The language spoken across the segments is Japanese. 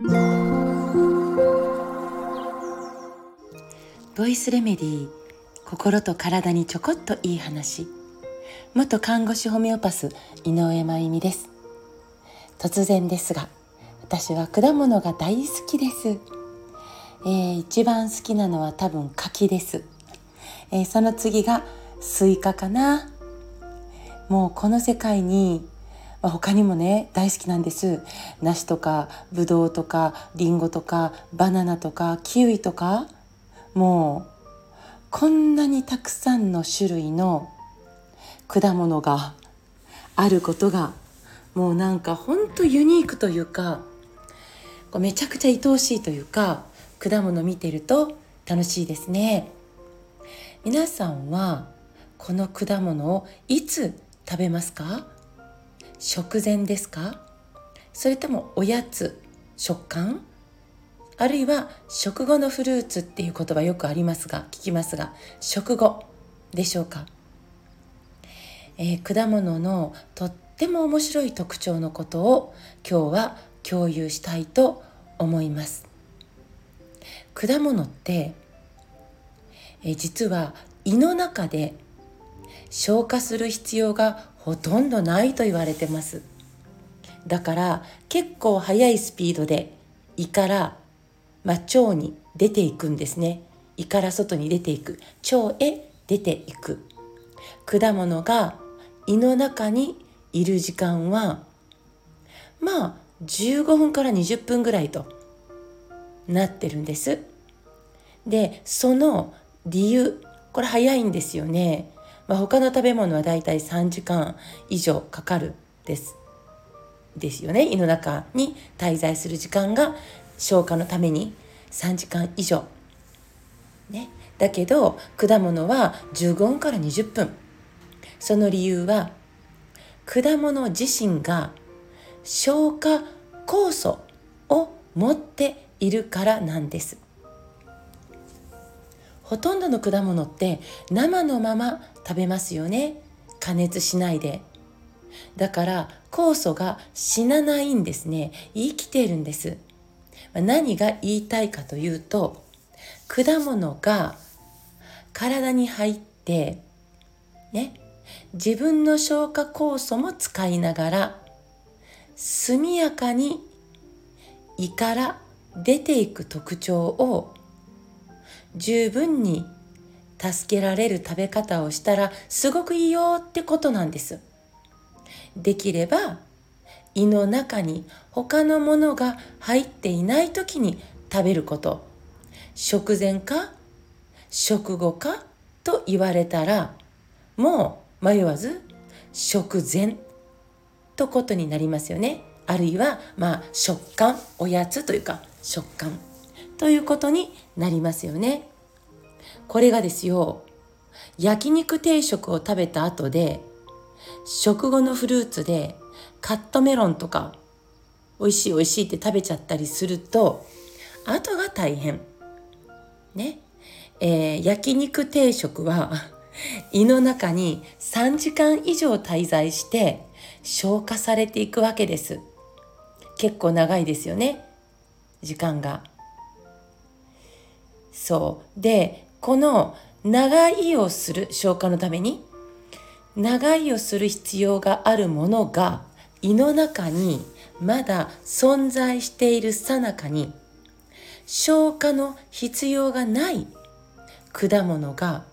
ボイスレメディー心と体にちょこっといい話。元看護師ホメオパス井上真由美です。突然ですが私は果物が大好きです、えー、一番好きなのは多分柿です、えー、その次がスイカかな。もうこの世界にまあ、他にもね大好きなんです。梨とかぶどうとかりんごとかバナナとかキウイとかもうこんなにたくさんの種類の果物があることがもうなんかほんとユニークというかめちゃくちゃ愛おしいというか果物見てると楽しいですね。皆さんはこの果物をいつ食べますか？食前ですか？それともおやつ食感？あるいは食後のフルーツっていう言葉よくありますが聞きますが食後でしょうか、えー、果物のとっても面白い特徴のことを今日は共有したいと思います。果物って、えー、実は胃の中で消化する必要がほとんどないと言われてます。だから結構速いスピードで胃からまあ、腸に出ていくんですね。胃から外に出ていく。腸へ出ていく。果物が胃の中にいる時間はまあ15分から20分ぐらいとなってるんです。でその理由これ早いんですよね、まあ、他の食べ物はだいたい3時間以上かかるですですよね胃の中に滞在する時間が消化のために3時間以上。ね、だけど果物は15分から20分。その理由は果物自身が消化酵素を持っているからなんです。ほとんどの果物って生のまま食べますよね。加熱しないで。だから酵素が死なないんですね。生きているんです。何が言いたいかというと果物が体に入ってね自分の消化酵素も使いながら速やかに胃から出ていく特徴を十分に助けられる食べ方をしたらすごくいいよってことなんです。できれば胃の中に他のものが入っていない時に食べること。食前か食後かと言われたらもう迷わず食前とことになりますよね。あるいはまあ食感おやつというか食感。ということになりますよねこれがですよ焼肉定食を食べた後で食後のフルーツでカットメロンとか美味しい美味しいって食べちゃったりすると後が大変。ね。えー、焼肉定食は胃の中に3時間以上滞在して消化されていくわけです。結構長いですよね。時間が。そう。で、この長いをする消化のために長いをする必要があるものが胃の中にまだ存在しているさなかに消化の必要がない果物が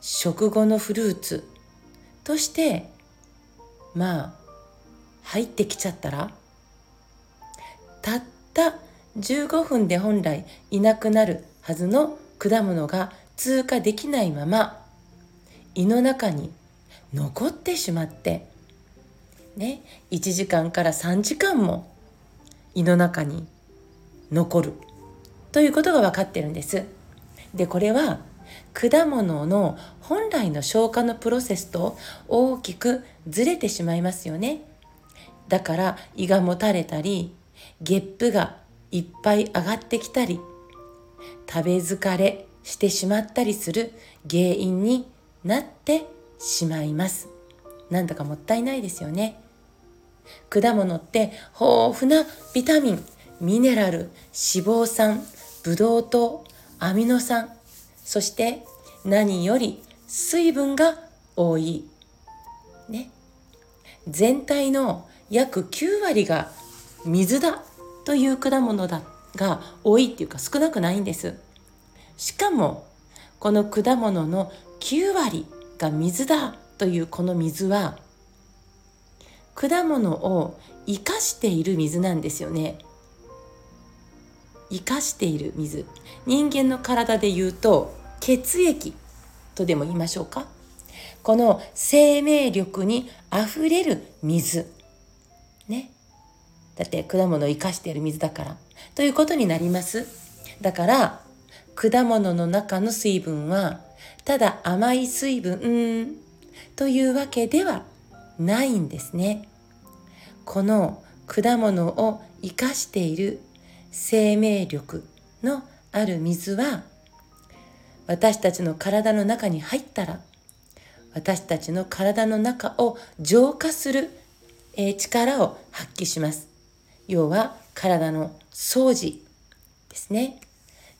食後のフルーツとしてまあ入ってきちゃったらたった15分で本来いなくなるはずの果物が通過できないまま胃の中に残ってしまってね、1時間から3時間も胃の中に残るということが分かってるんです。でこれは果物の本来の消化のプロセスと大きくずれてしまいますよね。だから胃がもたれたりゲップがいっぱい上がってきたり食べ疲れしてしまったりする原因になってしまいます。なんだかもったいないですよね。果物って豊富なビタミンミネラル脂肪酸ブドウ糖アミノ酸そして何より水分が多いね全体の約9割が水だという果物だが多いっていうか少なくないんです。しかもこの果物の9割が水だというこの水は果物を生かしている水なんですよね。生かしている水。人間の体で言うと血液とでも言いましょうか。この生命力にあふれる水。ね。だって果物を生かしている水だから。ということになります。だから果物の中の水分はただ甘い水分というわけではないんですね。この果物を生かしている生命力のある水は私たちの体の中に入ったら私たちの体の中を浄化する、え力を発揮します。要は体の掃除ですね。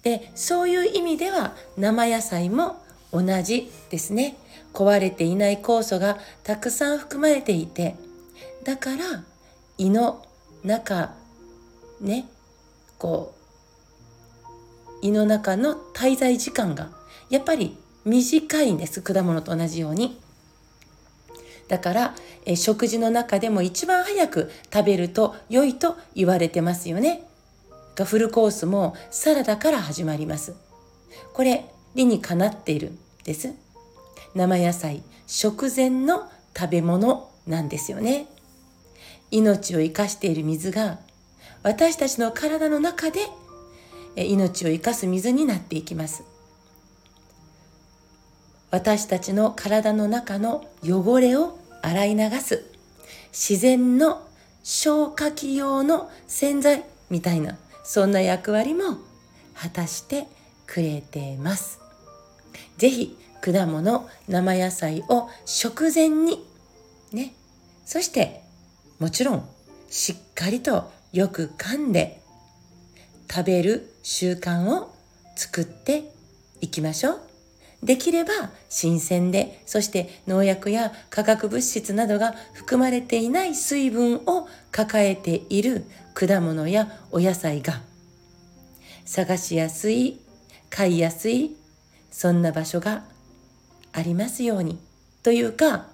でそういう意味では生野菜も同じですね。壊れていない酵素がたくさん含まれていてだから胃の中ねこう胃の中の滞在時間がやっぱり短いんです。果物と同じように。だからえ食事の中でも一番早く食べると良いと言われてますよね。がフルコースもサラダから始まります。これ理にかなっているんです。生野菜食前の食べ物なんですよね。命を生かしている水が私たちの体の中で命を生かす水になっていきます。私たちの体の中の汚れを洗い流す自然の消火器用の洗剤みたいなそんな役割も果たしてくれてます。ぜひ果物生野菜を食前にねそしてもちろんしっかりとよく噛んで食べる習慣を作っていきましょう。できれば新鮮で、そして農薬や化学物質などが含まれていない水分を抱えている果物やお野菜が探しやすい、買いやすい、そんな場所がありますように。というか、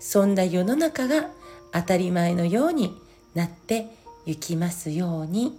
そんな世の中が当たり前のようになっていきますように。